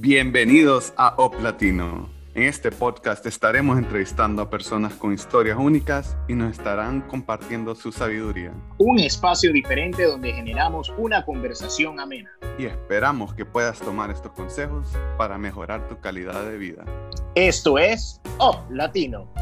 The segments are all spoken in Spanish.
Bienvenidos a Op Latino. En este podcast estaremos entrevistando a personas con historias únicas y nos estarán compartiendo su sabiduría. Un espacio diferente donde generamos una conversación amena. Y esperamos que puedas tomar estos consejos para mejorar tu calidad de vida. Esto es Op Latino.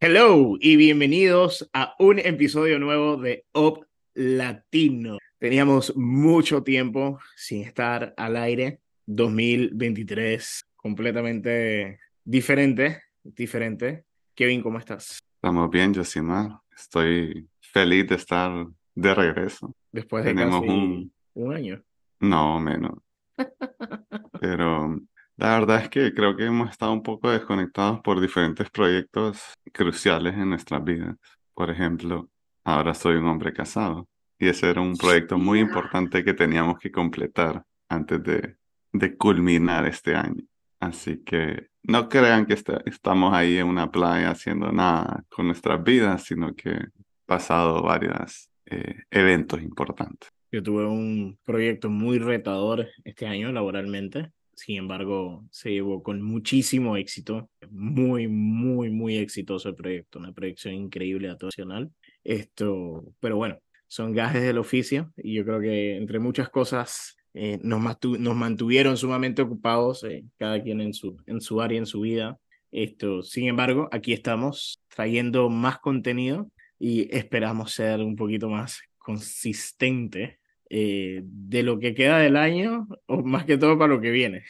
Hello y bienvenidos a un episodio nuevo de Op Latino. Teníamos mucho tiempo sin estar al aire. 2023 completamente diferente, diferente. Kevin, ¿cómo estás? Estamos bien, Josimar. Estoy feliz de estar de regreso. Después de Tenemos un... un año. No, menos. Pero la verdad es que creo que hemos estado un poco desconectados por diferentes proyectos cruciales en nuestras vidas. Por ejemplo, ahora soy un hombre casado y ese era un proyecto muy importante que teníamos que completar antes de, de culminar este año. Así que no crean que estamos ahí en una playa haciendo nada con nuestras vidas, sino que pasado varios eh, eventos importantes. Yo tuve un proyecto muy retador este año laboralmente. Sin embargo, se llevó con muchísimo éxito. Muy, muy, muy exitoso el proyecto. Una proyección increíble, nacional. Esto, pero bueno, son gajes del oficio y yo creo que entre muchas cosas eh, nos, nos, mantuvieron sumamente ocupados, eh, cada quien en su, en su área, en su vida. Esto, sin embargo, aquí estamos trayendo más contenido y esperamos ser un poquito más consistente eh, de lo que queda del año o más que todo para lo que viene.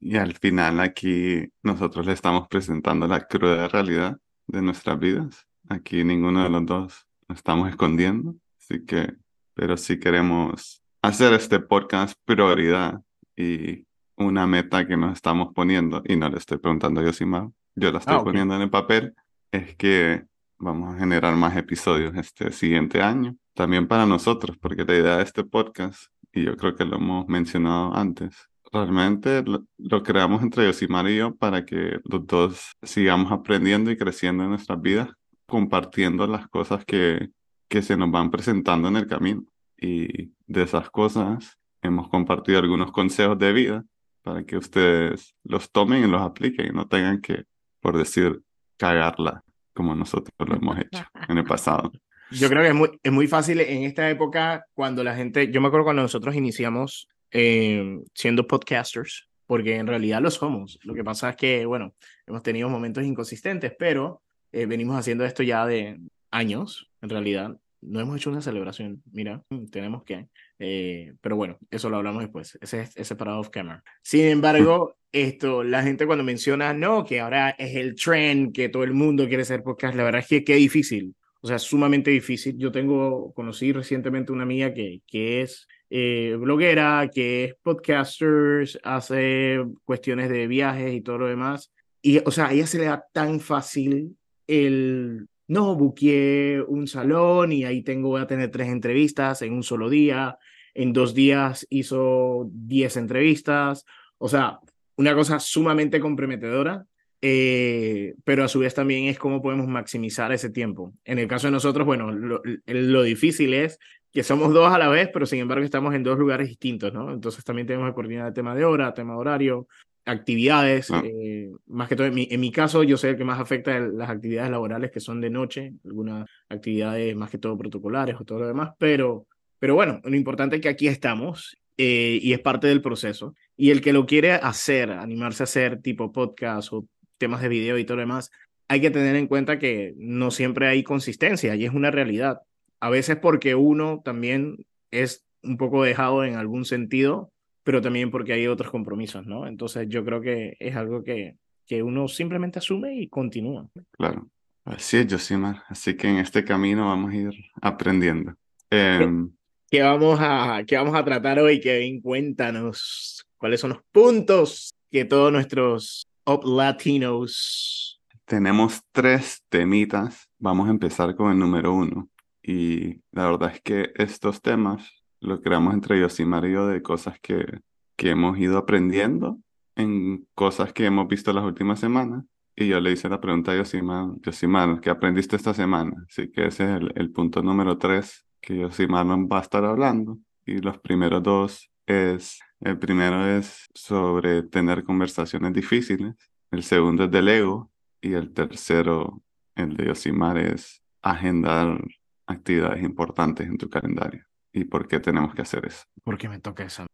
y al final aquí nosotros le estamos presentando la cruda realidad de nuestras vidas. Aquí ninguno de los dos nos estamos escondiendo, así que, pero sí queremos hacer este podcast prioridad y una meta que nos estamos poniendo, y no le estoy preguntando yo, Simao, yo la estoy ah, poniendo en el papel, es que vamos a generar más episodios este siguiente año, también para nosotros, porque la idea de este podcast, y yo creo que lo hemos mencionado antes, realmente lo, creamos entre Yosimar y yo para que los dos sigamos aprendiendo y creciendo en nuestras vidas, compartiendo las cosas que, que se nos van presentando en el camino. Y de esas cosas hemos compartido algunos consejos de vida para que ustedes los tomen y los apliquen y no tengan que, por decir, cagarla como nosotros lo hemos hecho en el pasado. Yo creo que es muy, es muy fácil en esta época cuando la gente, yo me acuerdo cuando nosotros iniciamos eh, siendo podcasters, porque en realidad lo somos. Lo que pasa es que, bueno, hemos tenido momentos inconsistentes, pero eh, venimos haciendo esto ya de años, en realidad no hemos hecho una celebración, mira, mm, tenemos que, eh, pero bueno, eso lo hablamos después, ese es separado off camera. Sin embargo, esto, la gente cuando menciona, no, que ahora es el trend, que todo el mundo quiere ser podcast, la verdad es que qué difícil, o sea, sumamente difícil. Yo tengo, conocí recientemente una amiga que, que es eh, bloguera, que es podcaster, hace cuestiones de viajes y todo lo demás, y, o sea, a ella se le da tan fácil el no, buqueé un salón y ahí tengo, voy a tener tres entrevistas en un solo día. En dos días hizo diez entrevistas. O sea, una cosa sumamente comprometedora, eh, pero a su vez también es cómo podemos maximizar ese tiempo. En el caso de nosotros, bueno, lo, lo, difícil es que somos dos a la vez, pero sin embargo estamos en dos lugares distintos, ¿no? Entonces también tenemos que coordinar el tema de hora, tema de horario, actividades, ah. eh, más que todo en mi, en mi, caso yo sé el que más afecta las actividades laborales que son de noche, algunas actividades más que todo protocolares o todo lo demás, pero, pero bueno, lo importante es que aquí estamos eh, y es parte del proceso. Y el que lo quiere hacer, animarse a hacer tipo podcast o temas de video y todo lo demás, hay que tener en cuenta que no siempre hay consistencia y es una realidad. A veces porque uno también es un poco dejado en algún sentido pero también porque hay otros compromisos, ¿no? Entonces yo creo que es algo que, que uno simplemente asume y continúa. Claro, así es, Josimar. Así que en este camino vamos a ir aprendiendo. Em, ¿Qué, vamos a, ¿Qué vamos a tratar hoy, Kevin? Cuéntanos cuáles son los puntos que todos nuestros Up Latinos... Tenemos tres temitas. Vamos a empezar con el número uno. Y la verdad es que estos temas lo creamos entre Yosimar y yo de cosas que, que hemos ido aprendiendo en cosas que hemos visto las últimas semanas. Y yo le hice la pregunta a Yosimar, Yosimar, ¿qué aprendiste esta semana? Así que ese es el, punto número tres que Yosimar nos va a estar hablando. Y los primeros dos es, el primero es sobre tener conversaciones difíciles, el segundo es del ego y el tercero, el de Yosimar, es agendar actividades importantes en tu calendario. ¿Y por qué tenemos que hacer eso? Porque me toca eso.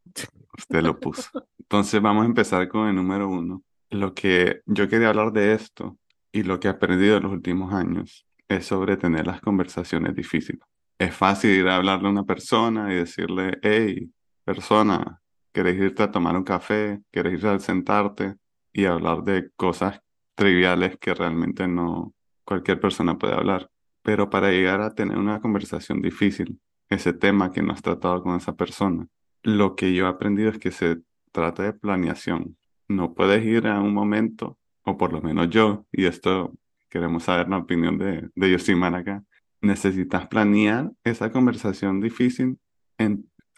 Usted lo puso. Entonces vamos a empezar con el número uno. Lo que yo quería hablar de esto y lo que he aprendido en los últimos años es sobre tener las conversaciones difíciles. Es fácil ir a hablarle a una persona y decirle, hey, persona, ¿querés irte a tomar un café? ¿Querés ir a sentarte? Y hablar de cosas triviales que realmente no cualquier persona puede hablar. Pero para llegar a tener una conversación difícil, ese tema que no has tratado con esa persona, lo que yo he aprendido es que se trata de planeación. No puedes ir a un momento, o por lo menos yo, y esto queremos saber la opinión de, de Yosimar acá, necesitas planear esa conversación difícil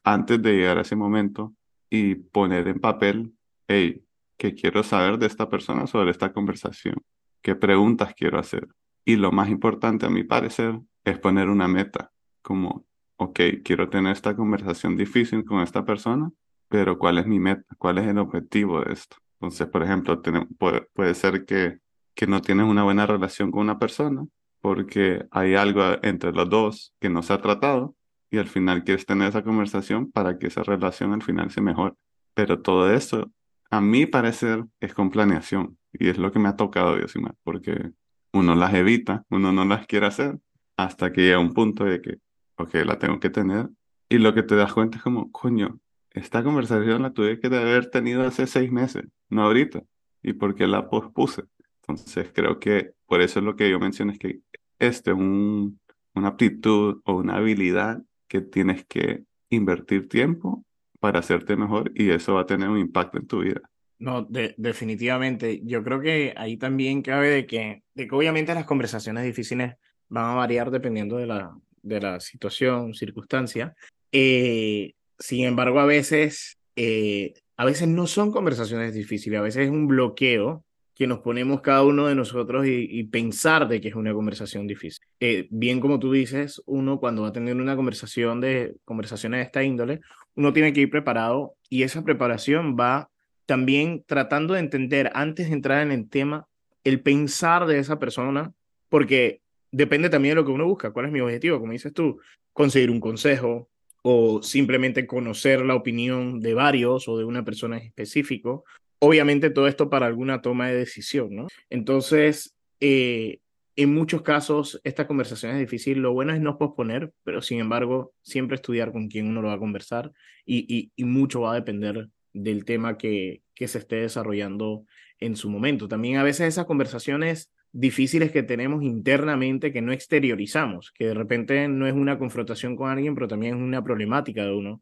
antes de llegar a ese momento y poner en papel, hey, ¿qué quiero saber de esta persona sobre esta conversación? ¿Qué preguntas quiero hacer? Y lo más importante, a mi parecer, es poner una meta, como, ok, quiero tener esta conversación difícil con esta persona, pero ¿cuál es mi meta? ¿Cuál es el objetivo de esto? Entonces, por ejemplo, puede, puede ser que, que no tienes una buena relación con una persona porque hay algo entre los dos que no se ha tratado y al final quieres tener esa conversación para que esa relación al final se mejore. Pero todo eso, a mi parecer, es con planeación y es lo que me ha tocado, Diosimar, porque uno las evita, uno no las quiere hacer hasta que llega un punto de que, ok, la tengo que tener y lo que te das cuenta es como, coño, esta conversación la tuve que haber tenido hace seis meses, no ahorita. ¿Y por qué la pospuse? Entonces creo que por eso es lo que yo menciono, es que este es un, una aptitud o una habilidad que tienes que invertir tiempo para hacerte mejor y eso va a tener un impacto en tu vida. No, definitivamente. Yo creo que ahí también cabe de que, de que obviamente las conversaciones difíciles van a variar dependiendo de la, de la situación, circunstancia. Eh, sin embargo, a veces, eh, a veces no son conversaciones difíciles, a veces es un bloqueo que nos ponemos cada uno de nosotros y, pensar de que es una conversación difícil. Eh, bien como tú dices, uno cuando va a tener una conversación de conversaciones de esta índole, uno tiene que ir preparado y esa preparación va también tratando de entender antes de entrar en el tema el pensar de esa persona, porque depende también de lo que uno busca, cuál es mi objetivo, como dices tú, conseguir un consejo o simplemente conocer la opinión de varios o de una persona en específico obviamente todo esto para alguna toma de decisión, ¿no? Entonces, eh, en muchos casos, esta conversación es difícil. Lo bueno es no posponer, pero sin embargo, siempre estudiar con quién uno lo va a conversar y, mucho va a depender del tema que, que se esté desarrollando en su momento. También a veces esas conversaciones difíciles que tenemos internamente que no exteriorizamos, que de repente no es una confrontación con alguien, pero también es una problemática de uno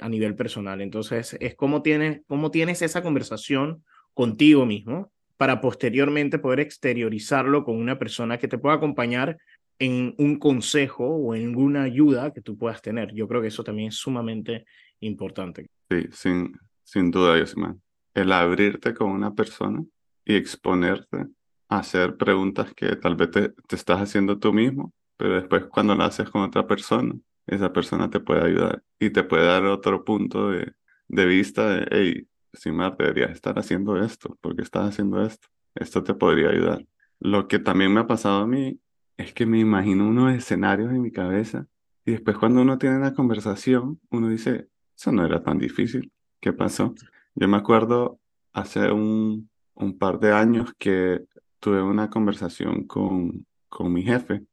a nivel personal. Entonces, es cómo tienes, cómo tienes esa conversación contigo mismo para posteriormente poder exteriorizarlo con una persona que te pueda acompañar en un consejo o en alguna ayuda que tú puedas tener. Yo creo que eso también es sumamente importante. Sí, sin, sin duda, Yosman. El abrirte con una persona y exponerte hacer preguntas que tal vez te, te estás haciendo tú mismo, pero después cuando lo haces con otra persona, esa persona te puede ayudar y te puede dar otro punto de, de vista de, hey, Simar, deberías estar haciendo esto, porque estás haciendo esto? Esto te podría ayudar. Lo que también me ha pasado a mí es que me imagino unos escenarios en mi cabeza y después cuando uno tiene una conversación, uno dice, eso no era tan difícil. ¿Qué pasó? Yo me acuerdo hace un, un par de años que tuve una conversación con, con mi jefe,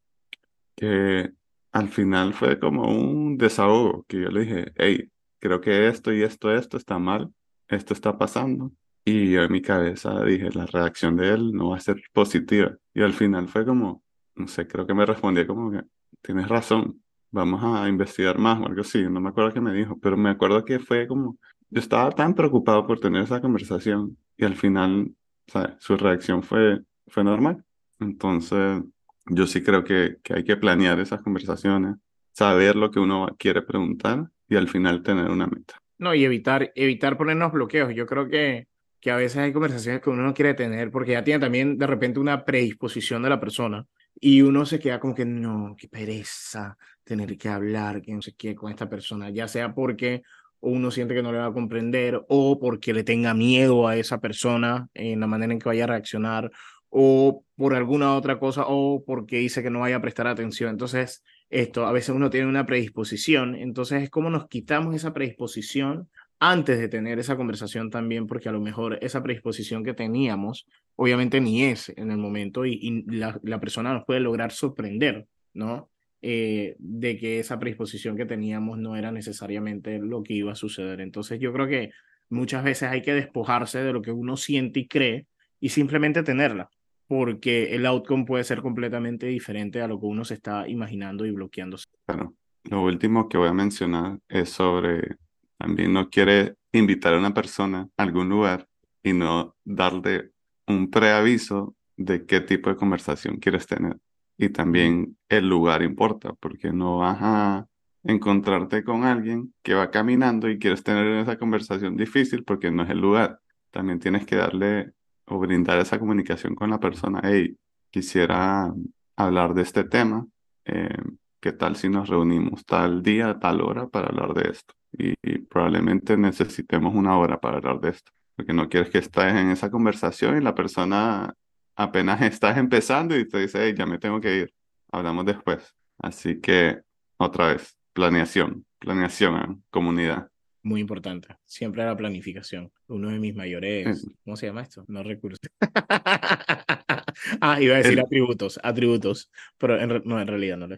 que al final fue como un desahogo, que yo le dije, hey, creo que esto y esto, esto está mal, esto está pasando. Y yo en mi cabeza dije, la reacción de él no va a ser positiva. Y al final fue como, no sé, creo que me respondió como que, tienes razón, vamos a investigar más o algo así. No me acuerdo qué me dijo, pero me acuerdo que fue como, yo estaba tan preocupado por tener esa conversación y al final, ¿sabes? Su reacción fue, fue normal. Entonces, yo sí creo que, que hay que planear esas conversaciones, saber lo que uno quiere preguntar y al final tener una meta. No, y evitar, evitar ponernos bloqueos. Yo creo que, que a veces hay conversaciones que uno no quiere tener porque ya tiene también de repente una predisposición de la persona y uno se queda como que no, qué pereza tener que hablar, que no sé qué con esta persona, ya sea porque uno siente que no le va a comprender, o porque le tenga miedo a esa persona en la manera en que vaya a reaccionar, o por alguna otra cosa, o porque dice que no vaya a prestar atención. Entonces, esto, a veces uno tiene una predisposición, entonces es como nos quitamos esa predisposición antes de tener esa conversación también, porque a lo mejor esa predisposición que teníamos, obviamente ni es en el momento y, la, la, persona nos puede lograr sorprender, ¿no? Eh, de que esa predisposición que teníamos no era necesariamente lo que iba a suceder. Entonces yo creo que muchas veces hay que despojarse de lo que uno siente y cree y simplemente tenerla, porque el outcome puede ser completamente diferente a lo que uno se está imaginando y bloqueándose. Bueno, lo último que voy a mencionar es sobre, también no quiere invitar a una persona a algún lugar y no darle un preaviso de qué tipo de conversación quieres tener y también el lugar importa, porque no vas a encontrarte con alguien que va caminando y quieres tener esa conversación difícil porque no es el lugar. También tienes que darle o brindar esa comunicación con la persona. Hey, quisiera hablar de este tema. Eh, ¿Qué tal si nos reunimos tal día, tal hora para hablar de esto? Y, probablemente necesitemos una hora para hablar de esto, porque no quieres que estés en esa conversación y la persona apenas estás empezando y te dice, hey, ya me tengo que ir, hablamos después. Así que, otra vez, planeación, planeación, ¿eh? comunidad. Muy importante, siempre la planificación. Uno de mis mayores, ¿cómo se llama esto? No recursos. ah, iba a decir atributos, atributos, pero no, en realidad no.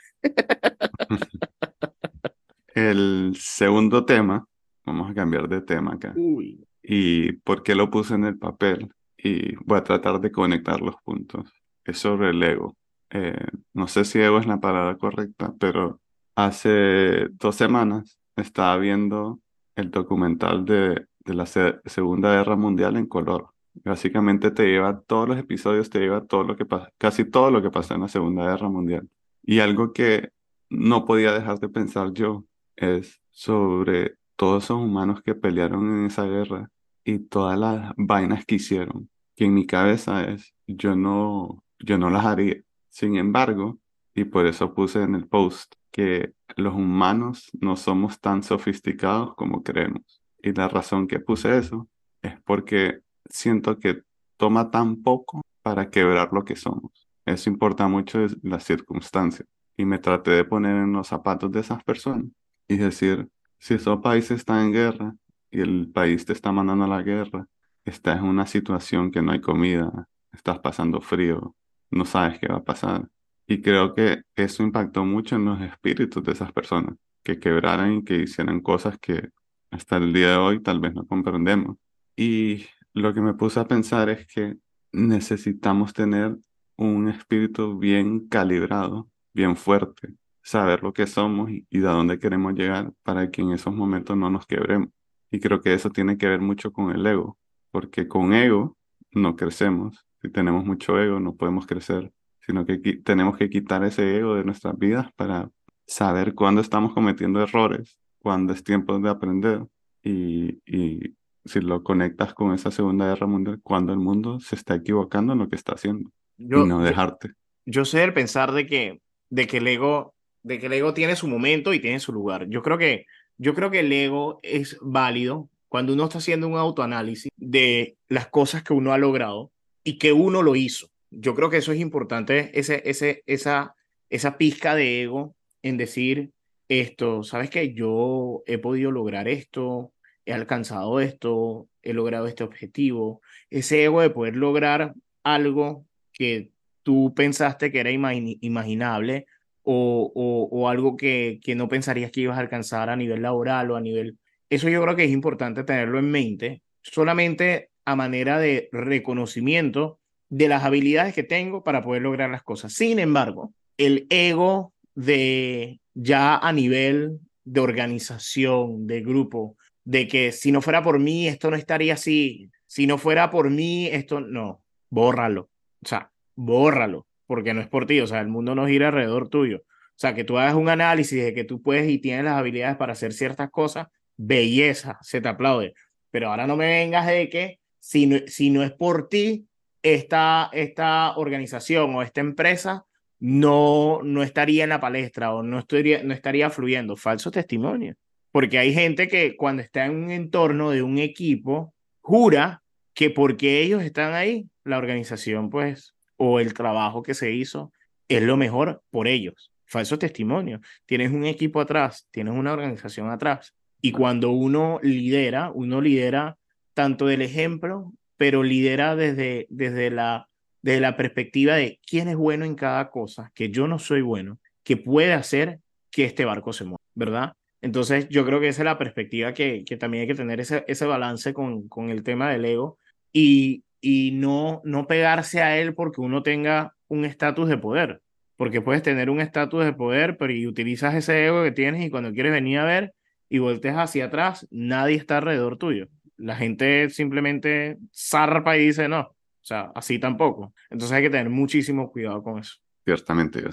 El segundo tema, vamos a cambiar de tema acá. Uy. ¿Y por qué lo puse en el papel? y voy a tratar de conectar los puntos. Es sobre el ego. Eh, no sé si ego es la palabra correcta, pero hace dos semanas estaba viendo el documental de, de la Segunda Guerra Mundial en color. Básicamente te lleva todos los episodios, te lleva todo lo que casi todo lo que pasó en la Segunda Guerra Mundial. Y algo que no podía dejar de pensar yo es sobre todos esos humanos que pelearon en esa guerra y todas las vainas que hicieron, que en mi cabeza es, yo no, yo no las haría. Sin embargo, y por eso puse en el post que los humanos no somos tan sofisticados como creemos. Y la razón que puse eso es porque siento que toma tan poco para quebrar lo que somos. Eso importa mucho las circunstancias. Y me traté de poner en los zapatos de esas personas y decir, si esos países están en guerra, y el país te está mandando a la guerra, estás en una situación que no hay comida, estás pasando frío, no sabes qué va a pasar. Y creo que eso impactó mucho en los espíritus de esas personas, que quebraran y que hicieran cosas que hasta el día de hoy tal vez no comprendemos. Y lo que me puse a pensar es que necesitamos tener un espíritu bien calibrado, bien fuerte, saber lo que somos y, y de dónde queremos llegar para que en esos momentos no nos quebremos. Y creo que eso tiene que ver mucho con el ego, porque con ego no crecemos. Si tenemos mucho ego no podemos crecer, sino que tenemos que quitar ese ego de nuestras vidas para saber cuándo estamos cometiendo errores, cuándo es tiempo de aprender y, y si lo conectas con esa Segunda Guerra Mundial, cuando el mundo se está equivocando en lo que está haciendo y no dejarte. Yo, yo sé el pensar de que, de que el ego de que el ego tiene su momento y tiene su lugar. Yo creo que yo creo que el ego es válido cuando uno está haciendo un autoanálisis de las cosas que uno ha logrado y que uno lo hizo. Yo creo que eso es importante, ese, ese, esa, esa pizca de ego en decir esto, sabes que yo he podido lograr esto, he alcanzado esto, he logrado este objetivo, ese ego de poder lograr algo que tú pensaste que era imaginable o, o, algo que, que no pensarías que ibas a alcanzar a nivel laboral o a nivel... Eso yo creo que es importante tenerlo en mente, solamente a manera de reconocimiento de las habilidades que tengo para poder lograr las cosas. Sin embargo, el ego de ya a nivel de organización, de grupo, de que si no fuera por mí, esto no estaría así, si no fuera por mí, esto no, bórralo, o sea, bórralo porque no es por ti, o sea, el mundo no gira alrededor tuyo. O sea, que tú hagas un análisis de que tú puedes y tienes las habilidades para hacer ciertas cosas, belleza, se te aplaude. Pero ahora no me vengas de que si no, si no es por ti, esta, esta organización o esta empresa no, no estaría en la palestra o no estaría, no estaría fluyendo. Falso testimonio. Porque hay gente que cuando está en un entorno de un equipo, jura que porque ellos están ahí, la organización, pues, o el trabajo que se hizo es lo mejor por ellos. Falso testimonio. Tienes un equipo atrás, tienes una organización atrás. Y cuando uno lidera, uno lidera tanto del ejemplo, pero lidera desde, desde, la, desde la perspectiva de quién es bueno en cada cosa, que yo no soy bueno, que puede hacer que este barco se mueva, ¿verdad? Entonces yo creo que esa es la perspectiva que, que también hay que tener ese, ese balance con, con el tema del ego y, y no, no pegarse a él porque uno tenga un estatus de poder, porque puedes tener un estatus de poder, pero y utilizas ese ego que tienes y cuando quieres venir a ver y volteas hacia atrás, nadie está alrededor tuyo. La gente simplemente zarpa y dice no, o sea, así tampoco. Entonces hay que tener muchísimo cuidado con eso. Ciertamente,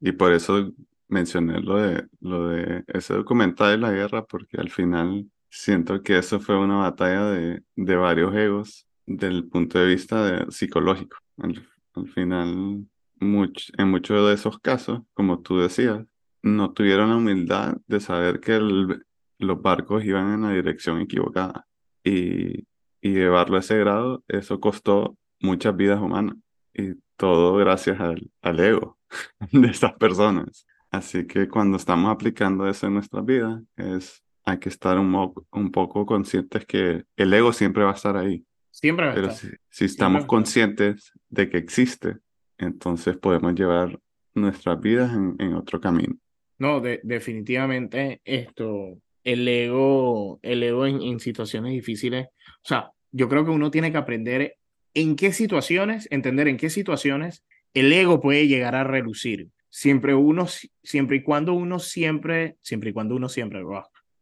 Y por eso mencioné lo de, lo de ese documental de la guerra, porque al final siento que eso fue una batalla de, de varios egos del punto de vista psicológico. Al, final, en muchos de esos casos, como tú decías, no tuvieron la humildad de saber que los barcos iban en la dirección equivocada. Y, y llevarlo a ese grado, eso costó muchas vidas humanas. Y todo gracias al, al ego de estas personas. Así que cuando estamos aplicando eso en nuestras vidas, es, hay que estar un, un poco conscientes que el ego siempre va a estar ahí. Siempre va a Pero estar. si, si estamos conscientes de que existe, entonces podemos llevar nuestras vidas en, en otro camino. No, de, definitivamente esto, el ego, el ego en, en situaciones difíciles, o sea, yo creo que uno tiene que aprender en qué situaciones, entender en qué situaciones el ego puede llegar a relucir. Siempre uno, siempre y cuando uno siempre, siempre y cuando uno siempre,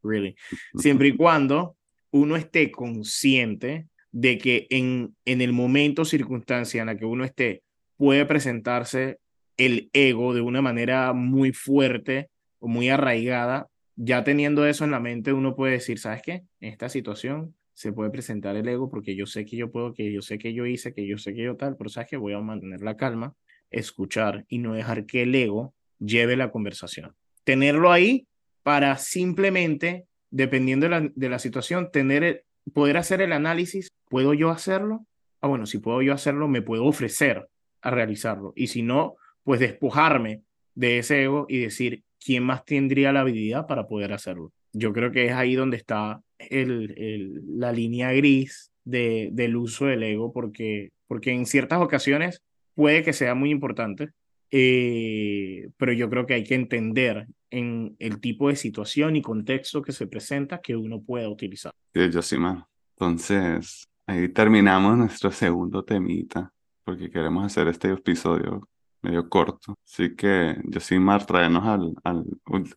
really, siempre y cuando uno esté consciente de que en, en el momento, circunstancia en la que uno esté, puede presentarse el ego de una manera muy fuerte o muy arraigada, ya teniendo eso en la mente, uno puede decir, ¿sabes qué? En esta situación se puede presentar el ego porque yo sé que yo puedo, que yo sé que yo hice, que yo sé que yo tal, pero ¿sabes qué? Voy a mantener la calma escuchar y no dejar que el ego lleve la conversación. Tenerlo ahí para simplemente, dependiendo de la, de la situación, tener poder hacer el análisis, ¿puedo yo hacerlo? Ah, bueno, si puedo yo hacerlo, me puedo ofrecer a realizarlo. Y si no, pues despojarme de ese ego y decir, ¿quién más tendría la habilidad para poder hacerlo? Yo creo que es ahí donde está el, el, la línea gris de, del uso del ego, porque, porque en ciertas ocasiones puede que sea muy importante, eh, pero yo creo que hay que entender en el tipo de situación y contexto que se presenta que uno pueda utilizar. Sí, yo sí, man. Entonces, ahí terminamos nuestro segundo temita, porque queremos hacer este episodio medio corto. Así que, Josimar, tráenos al, al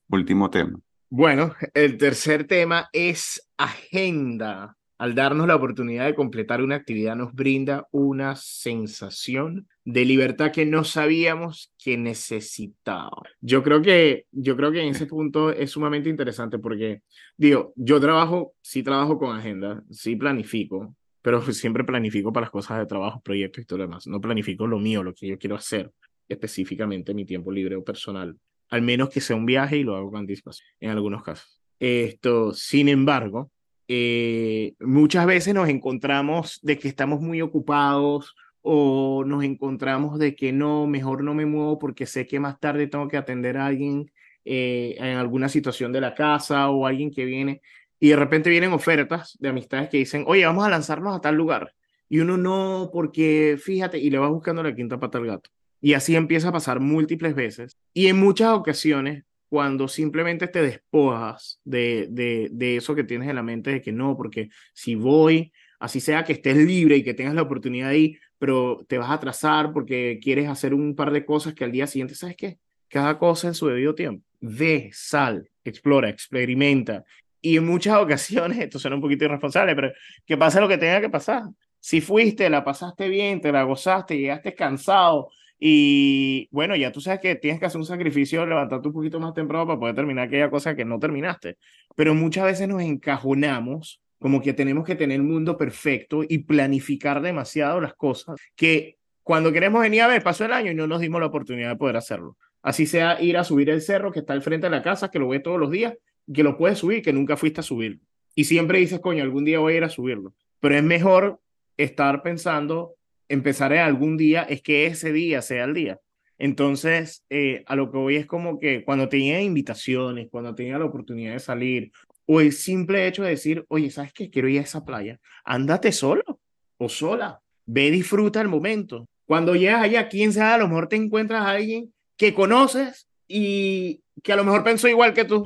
último tema. Bueno, el tercer tema es agenda. Al darnos la oportunidad de completar una actividad nos brinda una sensación de libertad que no sabíamos que necesitaba. Yo creo que, yo creo que en ese punto es sumamente interesante porque, digo, yo trabajo, sí trabajo con agenda, sí planifico, pero siempre planifico para las cosas de trabajo, proyectos y todo lo demás. No planifico lo mío, lo que yo quiero hacer específicamente en mi tiempo libre o personal, al menos que sea un viaje y lo hago con anticipación, en algunos casos. Esto, sin embargo, eh, muchas veces nos encontramos de que estamos muy ocupados o nos encontramos de que no, mejor no me muevo porque sé que más tarde tengo que atender a alguien eh, en alguna situación de la casa o alguien que viene y de repente vienen ofertas de amistades que dicen, oye, vamos a lanzarnos a tal lugar. Y uno no, porque fíjate, y le va buscando la quinta pata al gato. Y así empieza a pasar múltiples veces. Y en muchas ocasiones cuando simplemente te despojas de, de, de, eso que tienes en la mente de que no, porque si voy, así sea que estés libre y que tengas la oportunidad ahí, pero te vas a atrasar porque quieres hacer un par de cosas que al día siguiente, ¿sabes qué? Cada cosa en su debido tiempo. Ve, sal, explora, experimenta. Y en muchas ocasiones, esto suena un poquito irresponsable, pero que pase lo que tenga que pasar. Si fuiste, la pasaste bien, te la gozaste, llegaste cansado, y bueno, ya tú sabes que tienes que hacer un sacrificio, levantarte un poquito más temprano para poder terminar aquella cosa que no terminaste. Pero muchas veces nos encajonamos como que tenemos que tener el mundo perfecto y planificar demasiado las cosas que cuando queremos venir a ver, pasó el año y no nos dimos la oportunidad de poder hacerlo. Así sea ir a subir el cerro que está al frente de la casa, que lo ve todos los días, que lo puedes subir, que nunca fuiste a subir. Y siempre dices, coño, algún día voy a ir a subirlo. Pero es mejor estar pensando, empezar en algún día, es que ese día sea el día. Entonces, eh, a lo que voy es como que cuando tenía invitaciones, cuando tenía la oportunidad de salir, o el simple hecho de decir, oye, ¿sabes qué? Quiero ir a esa playa. Ándate solo o sola. Ve, disfruta el momento. Cuando llegas allá, quién sabe, a lo mejor te encuentras a alguien que conoces y que a lo mejor pensó igual que tú.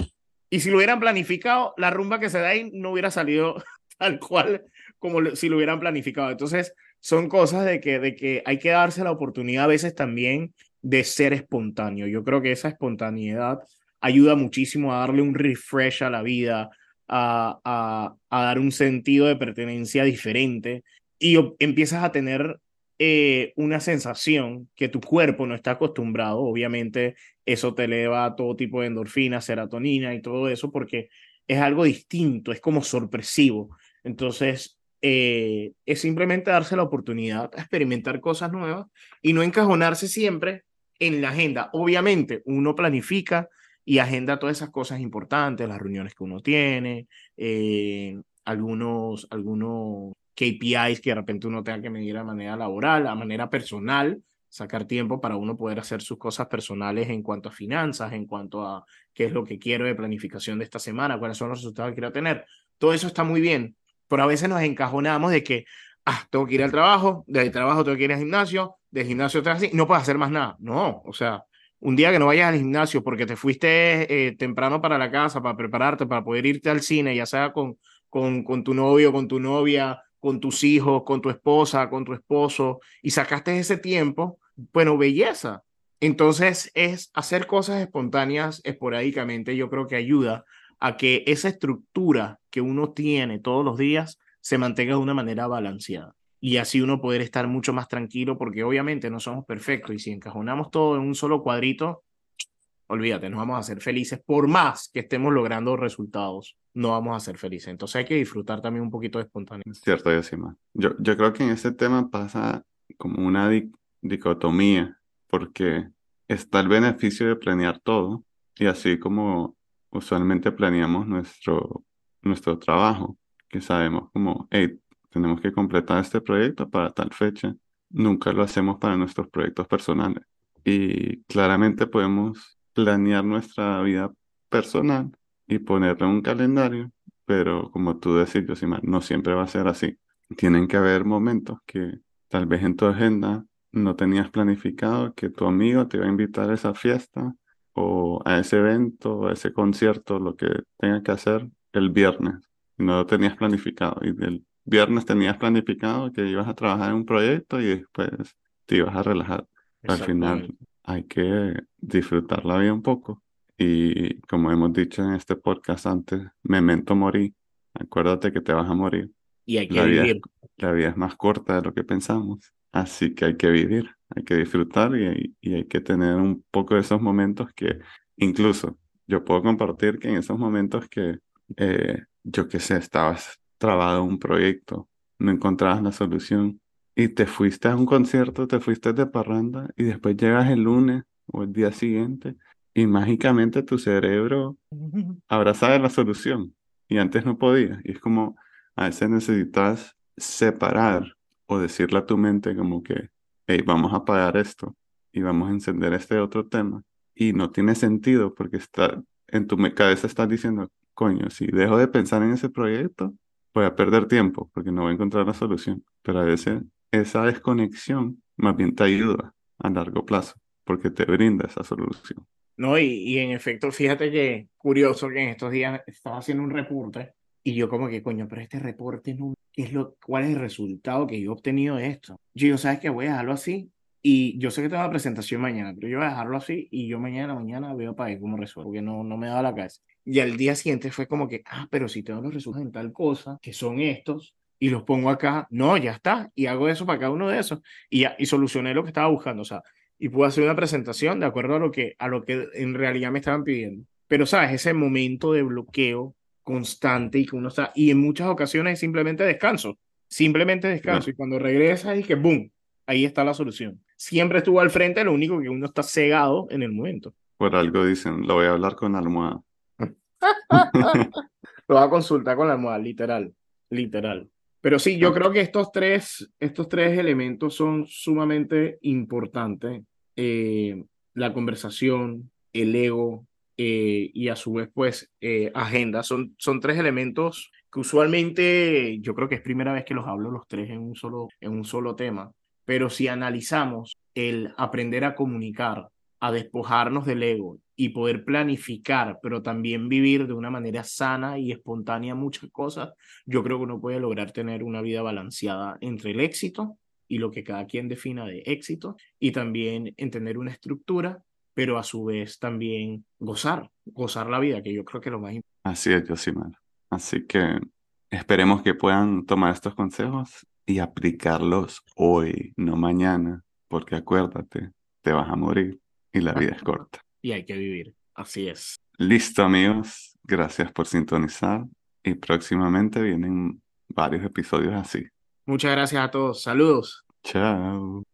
Y si lo hubieran planificado, la rumba que se da ahí no hubiera salido tal cual como si lo hubieran planificado. Entonces, son cosas de que, de que hay que darse la oportunidad a veces también de ser espontáneo. Yo creo que esa espontaneidad ayuda muchísimo a darle un refresh a la vida, a, a, a dar un sentido de pertenencia diferente y empiezas a tener eh, una sensación que tu cuerpo no está acostumbrado. Obviamente eso te eleva todo tipo de endorfina, serotonina y todo eso porque es algo distinto, es como sorpresivo. Entonces, eh, es simplemente darse la oportunidad a experimentar cosas nuevas y no encajonarse siempre en la agenda. Obviamente, uno planifica y agenda todas esas cosas importantes, las reuniones que uno tiene, eh, algunos, algunos KPIs que de repente uno tenga que medir de manera laboral, a manera personal, sacar tiempo para uno poder hacer sus cosas personales en cuanto a finanzas, en cuanto a qué es lo que quiero de planificación de esta semana, cuáles son los resultados que quiero tener. Todo eso está muy bien, pero a veces nos encajonamos de que, ah, tengo que ir al trabajo, del trabajo tengo que ir al gimnasio, del gimnasio te así, no puedes hacer más nada. No, o sea, un día que no vayas al gimnasio porque te fuiste eh, temprano para la casa, para prepararte, para poder irte al cine, ya sea con, con, con tu novio, con tu novia, con tus hijos, con tu esposa, con tu esposo, y sacaste ese tiempo, bueno, belleza. Entonces es hacer cosas espontáneas esporádicamente, yo creo que ayuda a que esa estructura que uno tiene todos los días se mantenga de una manera balanceada. Y así uno poder estar mucho más tranquilo, porque obviamente no somos perfectos y si encajonamos todo en un solo cuadrito, olvídate, no vamos a ser felices por más que estemos logrando resultados no vamos a ser felices. Entonces hay que disfrutar también un poquito de espontaneidad. Cierto, Yosima. Yo, yo creo que en ese tema pasa como una dicotomía, porque está el beneficio de planear todo, y así como usualmente planeamos nuestro, nuestro trabajo, que sabemos como, hey, tenemos que completar este proyecto para tal fecha, nunca lo hacemos para nuestros proyectos personales. Y claramente podemos planear nuestra vida personal y ponerle un calendario, pero como tú decís, Josimar, no siempre va a ser así. Tienen que haber momentos que tal vez en tu agenda no tenías planificado que tu amigo te iba a invitar a esa fiesta o a ese evento a ese concierto, lo que tenga que hacer el viernes. No lo tenías planificado y el viernes tenías planificado que ibas a trabajar en un proyecto y después te ibas a relajar. Al final hay que disfrutar la vida un poco y como hemos dicho en este podcast antes, memento morir. Acuérdate que te vas a morir. Y hay que la vivir. Vida, la vida es más corta de lo que pensamos. Así que hay que vivir, hay que disfrutar y, y hay que tener un poco de esos momentos que incluso yo puedo compartir que en esos momentos que eh, yo qué sé, estabas trabado en un proyecto, no encontrabas la solución y te fuiste a un concierto, te fuiste de parranda y después llegas el lunes o el día siguiente y mágicamente tu cerebro abraza la solución y antes no podía. Y es como a veces necesitas separar o decirle a tu mente como que, hey, vamos a apagar esto y vamos a encender este otro tema. Y no tiene sentido porque está en tu cabeza estás diciendo, coño, si dejo de pensar en ese proyecto, voy a perder tiempo porque no voy a encontrar la solución. Pero a veces esa desconexión más bien te ayuda a largo plazo porque te brinda esa solución. No, y, y en efecto, fíjate que curioso que en estos días estaba haciendo un reporte y yo como que, coño, pero este reporte no, ¿qué es lo, ¿cuál es el resultado que yo he obtenido de esto? Yo digo, ¿sabes qué? Voy a dejarlo así y yo sé que tengo la presentación mañana, pero yo voy a dejarlo así y yo mañana, mañana veo para ver cómo resuelvo, porque no, no me da la cabeza. Y al día siguiente fue como que, ah, pero si tengo los resultados en tal cosa, que son estos, y los pongo acá, no, ya está, y hago eso para cada uno de esos, y ya, y solucioné lo que estaba buscando, o sea, y pude hacer una presentación de acuerdo a lo que, a lo que en realidad me estaban pidiendo. Pero, ¿sabes? Ese momento de bloqueo constante y que uno está, y en muchas ocasiones es simplemente descanso, simplemente descanso, y cuando regresa y que, ¡boom!, ahí está la solución. Siempre estuvo al frente, lo único que uno está cegado en el momento. Por algo dicen, lo voy a hablar con almohada. Lo va a consultar con la almohada, literal, literal. Pero sí, yo creo que estos tres, estos tres elementos son sumamente importantes. Eh, la conversación, el ego eh, y a su vez, pues, eh, agenda. Son, son tres elementos que usualmente yo creo que es primera vez que los hablo los tres en un solo, en un solo tema. Pero si analizamos el aprender a comunicar, a despojarnos del ego y poder planificar, pero también vivir de una manera sana y espontánea muchas cosas, yo creo que uno puede lograr tener una vida balanceada entre el éxito y lo que cada quien defina de éxito y también entender una estructura, pero a su vez también gozar, gozar la vida, que yo creo que es lo más importante. Así es, Josimar. Así que esperemos que puedan tomar estos consejos y aplicarlos hoy, no mañana, porque acuérdate, te vas a morir y la vida es corta. Y hay que vivir, así es. Listo amigos, gracias por sintonizar y próximamente vienen varios episodios así. Muchas gracias a todos, saludos. Chao.